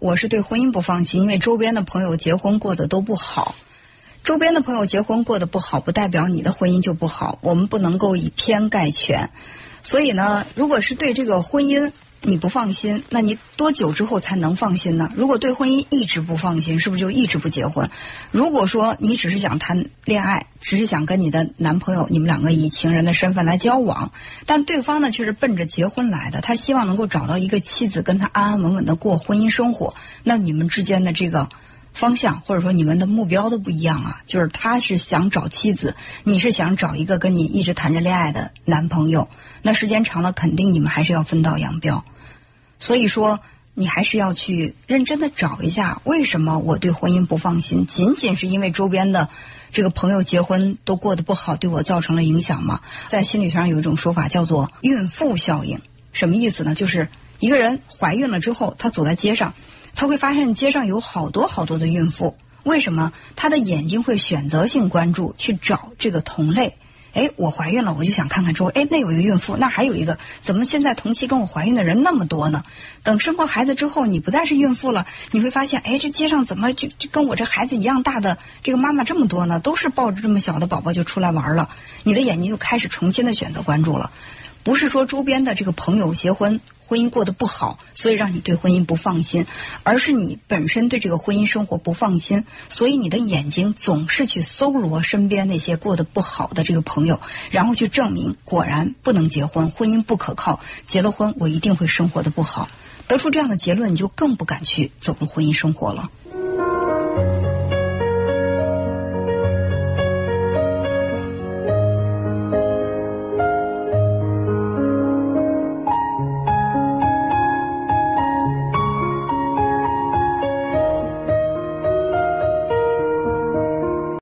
我是对婚姻不放心，因为周边的朋友结婚过得都不好。周边的朋友结婚过得不好，不代表你的婚姻就不好。我们不能够以偏概全。所以呢，如果是对这个婚姻你不放心，那你多久之后才能放心呢？如果对婚姻一直不放心，是不是就一直不结婚？如果说你只是想谈恋爱，只是想跟你的男朋友，你们两个以情人的身份来交往，但对方呢却是奔着结婚来的，他希望能够找到一个妻子，跟他安安稳稳的过婚姻生活，那你们之间的这个。方向或者说你们的目标都不一样啊，就是他是想找妻子，你是想找一个跟你一直谈着恋爱的男朋友，那时间长了肯定你们还是要分道扬镳。所以说你还是要去认真的找一下，为什么我对婚姻不放心？仅仅是因为周边的这个朋友结婚都过得不好，对我造成了影响吗？在心理学上有一种说法叫做孕妇效应，什么意思呢？就是一个人怀孕了之后，她走在街上。他会发现街上有好多好多的孕妇，为什么？他的眼睛会选择性关注去找这个同类。哎，我怀孕了，我就想看看周围，哎，那有一个孕妇，那还有一个，怎么现在同期跟我怀孕的人那么多呢？等生过孩子之后，你不再是孕妇了，你会发现，哎，这街上怎么就就跟我这孩子一样大的这个妈妈这么多呢？都是抱着这么小的宝宝就出来玩了，你的眼睛就开始重新的选择关注了，不是说周边的这个朋友结婚。婚姻过得不好，所以让你对婚姻不放心，而是你本身对这个婚姻生活不放心，所以你的眼睛总是去搜罗身边那些过得不好的这个朋友，然后去证明果然不能结婚，婚姻不可靠，结了婚我一定会生活的不好。得出这样的结论，你就更不敢去走入婚姻生活了。